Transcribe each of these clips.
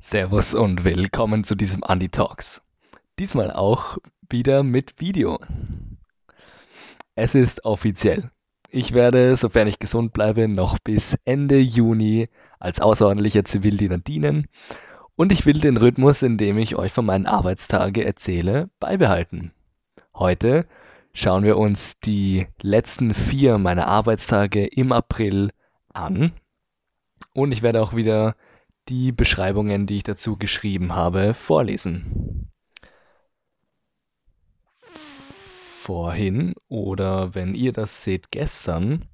Servus und willkommen zu diesem Andy Talks. Diesmal auch wieder mit Video. Es ist offiziell. Ich werde, sofern ich gesund bleibe, noch bis Ende Juni als außerordentlicher Zivildiener dienen und ich will den Rhythmus, in dem ich euch von meinen Arbeitstage erzähle, beibehalten. Heute schauen wir uns die letzten vier meiner Arbeitstage im April an und ich werde auch wieder die Beschreibungen, die ich dazu geschrieben habe, vorlesen. Vorhin oder wenn ihr das seht gestern,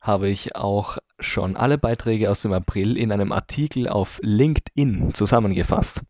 habe ich auch schon alle Beiträge aus dem April in einem Artikel auf LinkedIn zusammengefasst.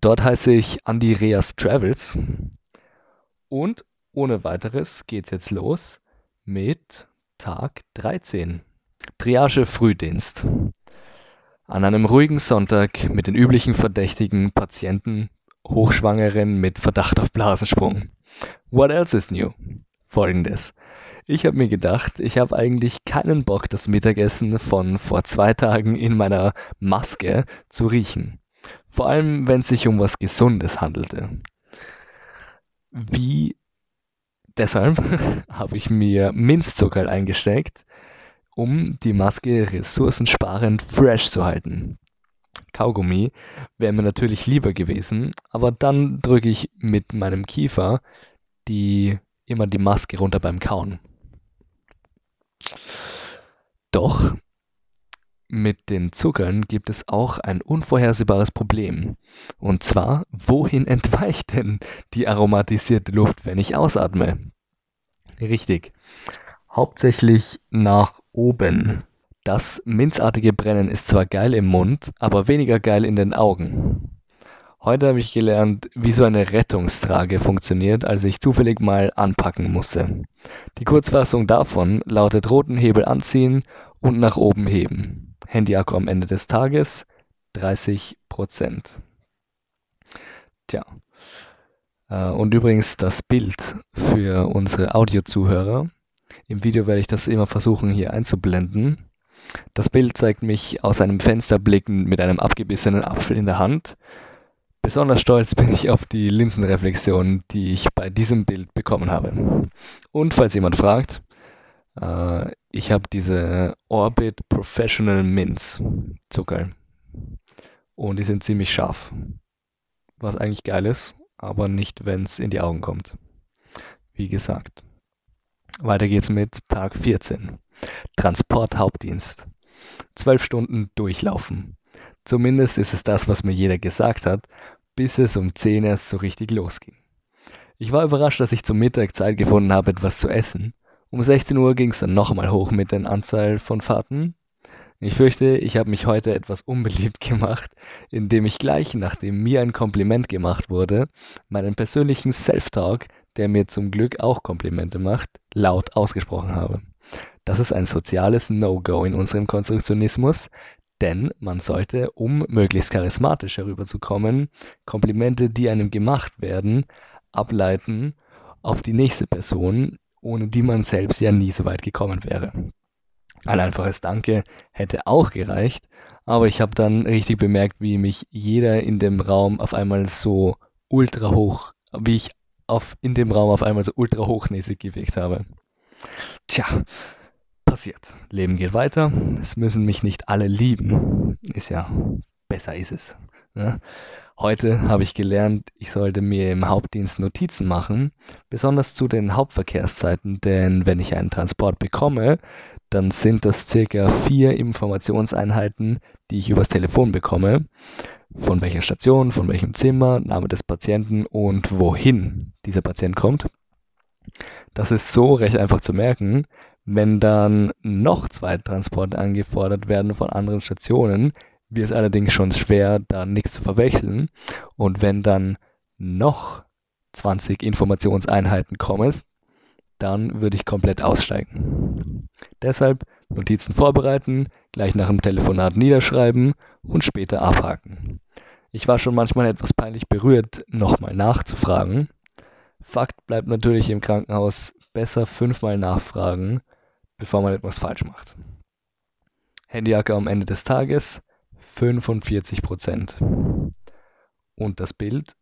Dort heiße ich Andy Reas Travels und ohne weiteres geht's jetzt los mit Tag 13. Triage Frühdienst. An einem ruhigen Sonntag mit den üblichen verdächtigen Patienten, Hochschwangeren mit Verdacht auf Blasensprung. What else is new? Folgendes. Ich habe mir gedacht, ich habe eigentlich keinen Bock, das Mittagessen von vor zwei Tagen in meiner Maske zu riechen. Vor allem, wenn es sich um was Gesundes handelte. Wie deshalb habe ich mir Minzzucker eingesteckt, um die Maske ressourcensparend fresh zu halten. Kaugummi wäre mir natürlich lieber gewesen, aber dann drücke ich mit meinem Kiefer die, immer die Maske runter beim Kauen. Doch mit den Zuckern gibt es auch ein unvorhersehbares Problem. Und zwar, wohin entweicht denn die aromatisierte Luft, wenn ich ausatme? Richtig, hauptsächlich nach oben. Das minzartige Brennen ist zwar geil im Mund, aber weniger geil in den Augen. Heute habe ich gelernt, wie so eine Rettungstrage funktioniert, als ich zufällig mal anpacken musste. Die Kurzfassung davon lautet roten Hebel anziehen und nach oben heben. Handyakku am Ende des Tages 30% Tja. Äh, und übrigens das Bild für unsere Audiozuhörer im Video werde ich das immer versuchen hier einzublenden. Das Bild zeigt mich aus einem Fenster blickend mit einem abgebissenen Apfel in der Hand. Besonders stolz bin ich auf die Linsenreflexion, die ich bei diesem Bild bekommen habe. Und falls jemand fragt, äh, ich habe diese Orbit Professional Mints Zucker. Und die sind ziemlich scharf. Was eigentlich geil ist, aber nicht, wenn es in die Augen kommt. Wie gesagt. Weiter geht's mit Tag 14. Transporthauptdienst. Zwölf Stunden durchlaufen. Zumindest ist es das, was mir jeder gesagt hat, bis es um 10 erst so richtig losging. Ich war überrascht, dass ich zum Mittag Zeit gefunden habe, etwas zu essen. Um 16 Uhr ging es dann nochmal hoch mit der Anzahl von Fahrten. Ich fürchte, ich habe mich heute etwas unbeliebt gemacht, indem ich gleich, nachdem mir ein Kompliment gemacht wurde, meinen persönlichen Self-Talk der mir zum Glück auch Komplimente macht, laut ausgesprochen habe. Das ist ein soziales No-Go in unserem Konstruktionismus, denn man sollte, um möglichst charismatisch herüberzukommen, Komplimente, die einem gemacht werden, ableiten auf die nächste Person, ohne die man selbst ja nie so weit gekommen wäre. Ein einfaches Danke hätte auch gereicht, aber ich habe dann richtig bemerkt, wie mich jeder in dem Raum auf einmal so ultra hoch, wie ich auf, in dem Raum auf einmal so ultra hochnäsig gewirkt habe. Tja, passiert. Leben geht weiter. Es müssen mich nicht alle lieben. Ist ja, besser ist es. Ne? Heute habe ich gelernt, ich sollte mir im Hauptdienst Notizen machen, besonders zu den Hauptverkehrszeiten, denn wenn ich einen Transport bekomme, dann sind das circa vier Informationseinheiten, die ich übers Telefon bekomme von welcher Station, von welchem Zimmer, Name des Patienten und wohin dieser Patient kommt. Das ist so recht einfach zu merken. Wenn dann noch zwei Transporte angefordert werden von anderen Stationen, wird es allerdings schon schwer, da nichts zu verwechseln. Und wenn dann noch 20 Informationseinheiten kommen, dann würde ich komplett aussteigen. Deshalb Notizen vorbereiten, gleich nach dem Telefonat niederschreiben und später abhaken. Ich war schon manchmal etwas peinlich berührt, nochmal nachzufragen. Fakt bleibt natürlich im Krankenhaus besser fünfmal nachfragen, bevor man etwas falsch macht. Handyjacke am Ende des Tages, 45 Prozent. Und das Bild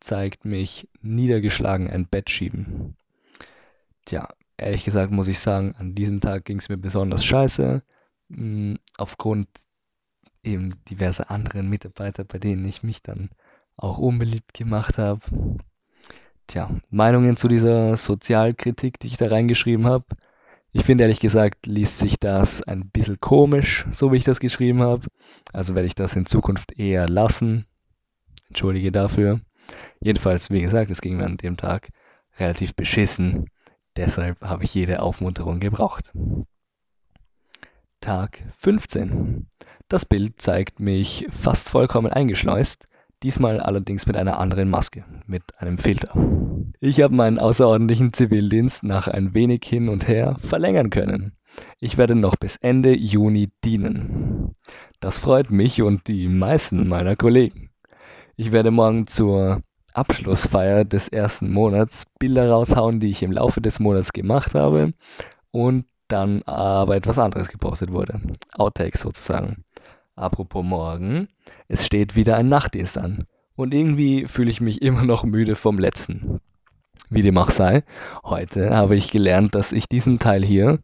zeigt mich niedergeschlagen ein Bett schieben. Tja, ehrlich gesagt muss ich sagen, an diesem Tag ging es mir besonders scheiße. Hm, aufgrund eben diverser anderen Mitarbeiter, bei denen ich mich dann auch unbeliebt gemacht habe. Tja, Meinungen zu dieser Sozialkritik, die ich da reingeschrieben habe. Ich finde ehrlich gesagt, liest sich das ein bisschen komisch, so wie ich das geschrieben habe. Also werde ich das in Zukunft eher lassen. Entschuldige dafür. Jedenfalls, wie gesagt, es ging mir an dem Tag relativ beschissen. Deshalb habe ich jede Aufmunterung gebraucht. Tag 15. Das Bild zeigt mich fast vollkommen eingeschleust, diesmal allerdings mit einer anderen Maske, mit einem Filter. Ich habe meinen außerordentlichen Zivildienst nach ein wenig hin und her verlängern können. Ich werde noch bis Ende Juni dienen. Das freut mich und die meisten meiner Kollegen. Ich werde morgen zur Abschlussfeier des ersten Monats Bilder raushauen, die ich im Laufe des Monats gemacht habe und dann aber etwas anderes gepostet wurde. Outtakes sozusagen. Apropos morgen, es steht wieder ein Nachtdienst an. Und irgendwie fühle ich mich immer noch müde vom letzten. Wie dem auch sei, heute habe ich gelernt, dass ich diesen Teil hier,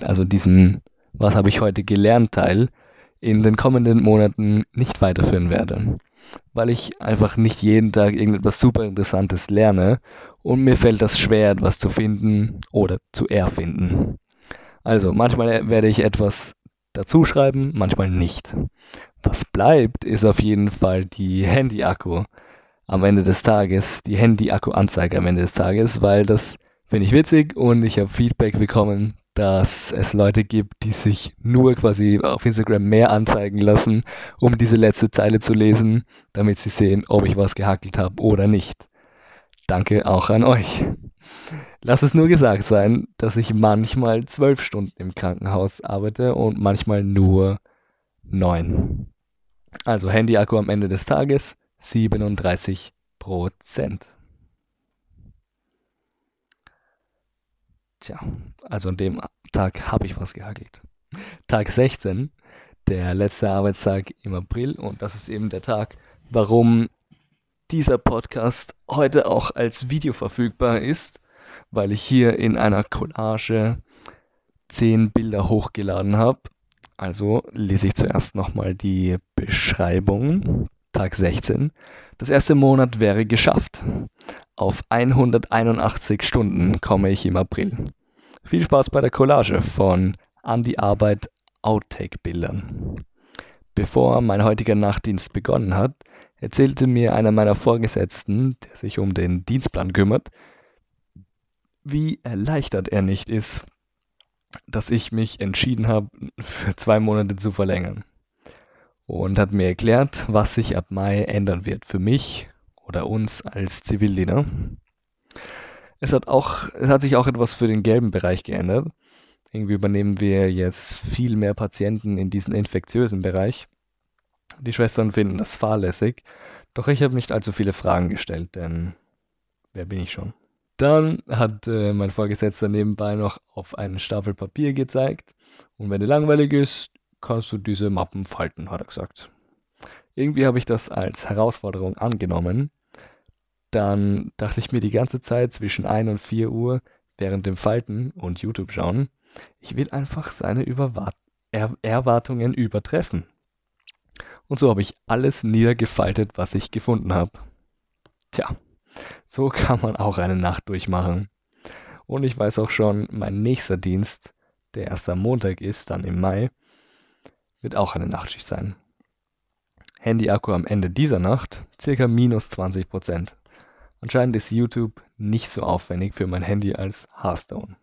also diesen Was habe ich heute gelernt Teil, in den kommenden Monaten nicht weiterführen werde. Weil ich einfach nicht jeden Tag irgendetwas super Interessantes lerne und mir fällt das schwer, etwas zu finden oder zu erfinden. Also manchmal werde ich etwas dazuschreiben, manchmal nicht. Was bleibt, ist auf jeden Fall die Handy-Akku am Ende des Tages, die Handy-Akku-Anzeige am Ende des Tages, weil das finde ich witzig und ich habe Feedback bekommen, dass es Leute gibt, die sich nur quasi auf Instagram mehr anzeigen lassen, um diese letzte Zeile zu lesen, damit sie sehen, ob ich was gehackelt habe oder nicht. Danke auch an euch. Lass es nur gesagt sein, dass ich manchmal zwölf Stunden im Krankenhaus arbeite und manchmal nur neun. Also Handy-Akku am Ende des Tages 37 Prozent. Tja, also an dem Tag habe ich was gehackelt. Tag 16, der letzte Arbeitstag im April und das ist eben der Tag, warum dieser Podcast heute auch als Video verfügbar ist weil ich hier in einer Collage zehn Bilder hochgeladen habe. Also lese ich zuerst nochmal die Beschreibung. Tag 16. Das erste Monat wäre geschafft. Auf 181 Stunden komme ich im April. Viel Spaß bei der Collage von An die Arbeit Outtake-Bildern. Bevor mein heutiger Nachtdienst begonnen hat, erzählte mir einer meiner Vorgesetzten, der sich um den Dienstplan kümmert, wie erleichtert er nicht ist, dass ich mich entschieden habe, für zwei Monate zu verlängern. Und hat mir erklärt, was sich ab Mai ändern wird für mich oder uns als Zivildiener. Es hat, auch, es hat sich auch etwas für den gelben Bereich geändert. Irgendwie übernehmen wir jetzt viel mehr Patienten in diesen infektiösen Bereich. Die Schwestern finden das fahrlässig, doch ich habe nicht allzu viele Fragen gestellt, denn wer bin ich schon? Dann hat äh, mein Vorgesetzter nebenbei noch auf einen Stapel Papier gezeigt. Und wenn dir langweilig ist, kannst du diese Mappen falten, hat er gesagt. Irgendwie habe ich das als Herausforderung angenommen. Dann dachte ich mir die ganze Zeit zwischen 1 und 4 Uhr während dem Falten und YouTube schauen, ich will einfach seine Überwart er Erwartungen übertreffen. Und so habe ich alles niedergefaltet, was ich gefunden habe. Tja, so kann man auch eine Nacht durchmachen. Und ich weiß auch schon, mein nächster Dienst, der erst am Montag ist, dann im Mai, wird auch eine Nachtschicht sein. Handy-Akku am Ende dieser Nacht circa minus 20%. Anscheinend ist YouTube nicht so aufwendig für mein Handy als Hearthstone.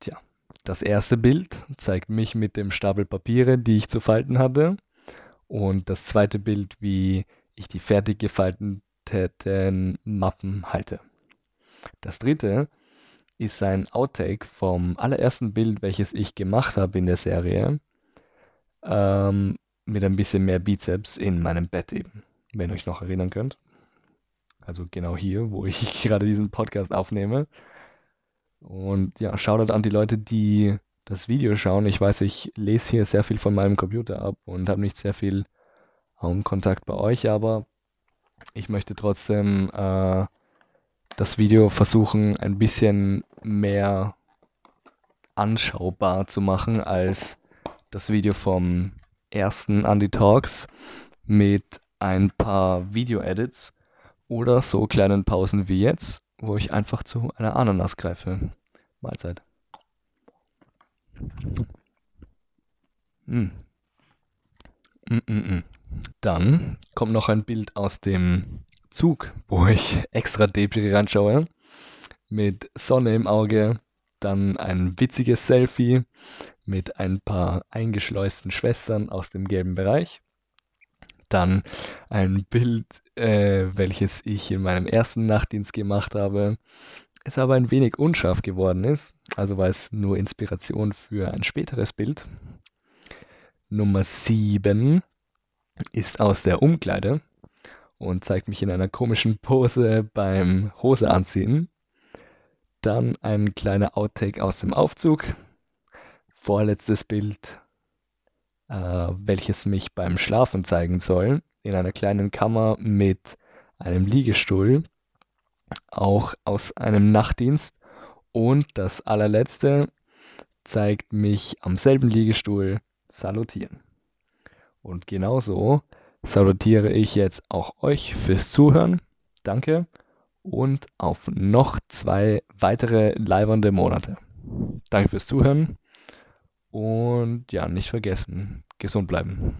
Tja, das erste Bild zeigt mich mit dem Stapel Papiere, die ich zu falten hatte. Und das zweite Bild, wie ich die fertig gefalteten Mappen halte. Das dritte ist ein Outtake vom allerersten Bild, welches ich gemacht habe in der Serie, ähm, mit ein bisschen mehr Bizeps in meinem Bett eben, wenn ihr euch noch erinnern könnt. Also genau hier, wo ich gerade diesen Podcast aufnehme. Und ja, Shoutout an die Leute, die das Video schauen. Ich weiß, ich lese hier sehr viel von meinem Computer ab und habe nicht sehr viel Augenkontakt bei euch, aber ich möchte trotzdem äh, das Video versuchen, ein bisschen mehr anschaubar zu machen als das Video vom ersten Andy Talks mit ein paar Video-Edits oder so kleinen Pausen wie jetzt, wo ich einfach zu einer Ananas greife. Mahlzeit. Mm. Mm -mm Dann kommt noch ein Bild aus dem Zug, wo ich extra Debris reinschaue, mit Sonne im Auge, dann ein witziges Selfie mit ein paar eingeschleusten Schwestern aus dem gelben Bereich, dann ein Bild, äh, welches ich in meinem ersten Nachtdienst gemacht habe, es aber ein wenig unscharf geworden ist, also war es nur Inspiration für ein späteres Bild. Nummer 7 ist aus der Umkleide und zeigt mich in einer komischen Pose beim Hose anziehen. Dann ein kleiner Outtake aus dem Aufzug. Vorletztes Bild, äh, welches mich beim Schlafen zeigen soll, in einer kleinen Kammer mit einem Liegestuhl, auch aus einem Nachtdienst. Und das allerletzte zeigt mich am selben Liegestuhl salutieren. Und genauso salutiere ich jetzt auch euch fürs Zuhören. Danke und auf noch zwei weitere leibernde Monate. Danke fürs Zuhören und ja, nicht vergessen, gesund bleiben.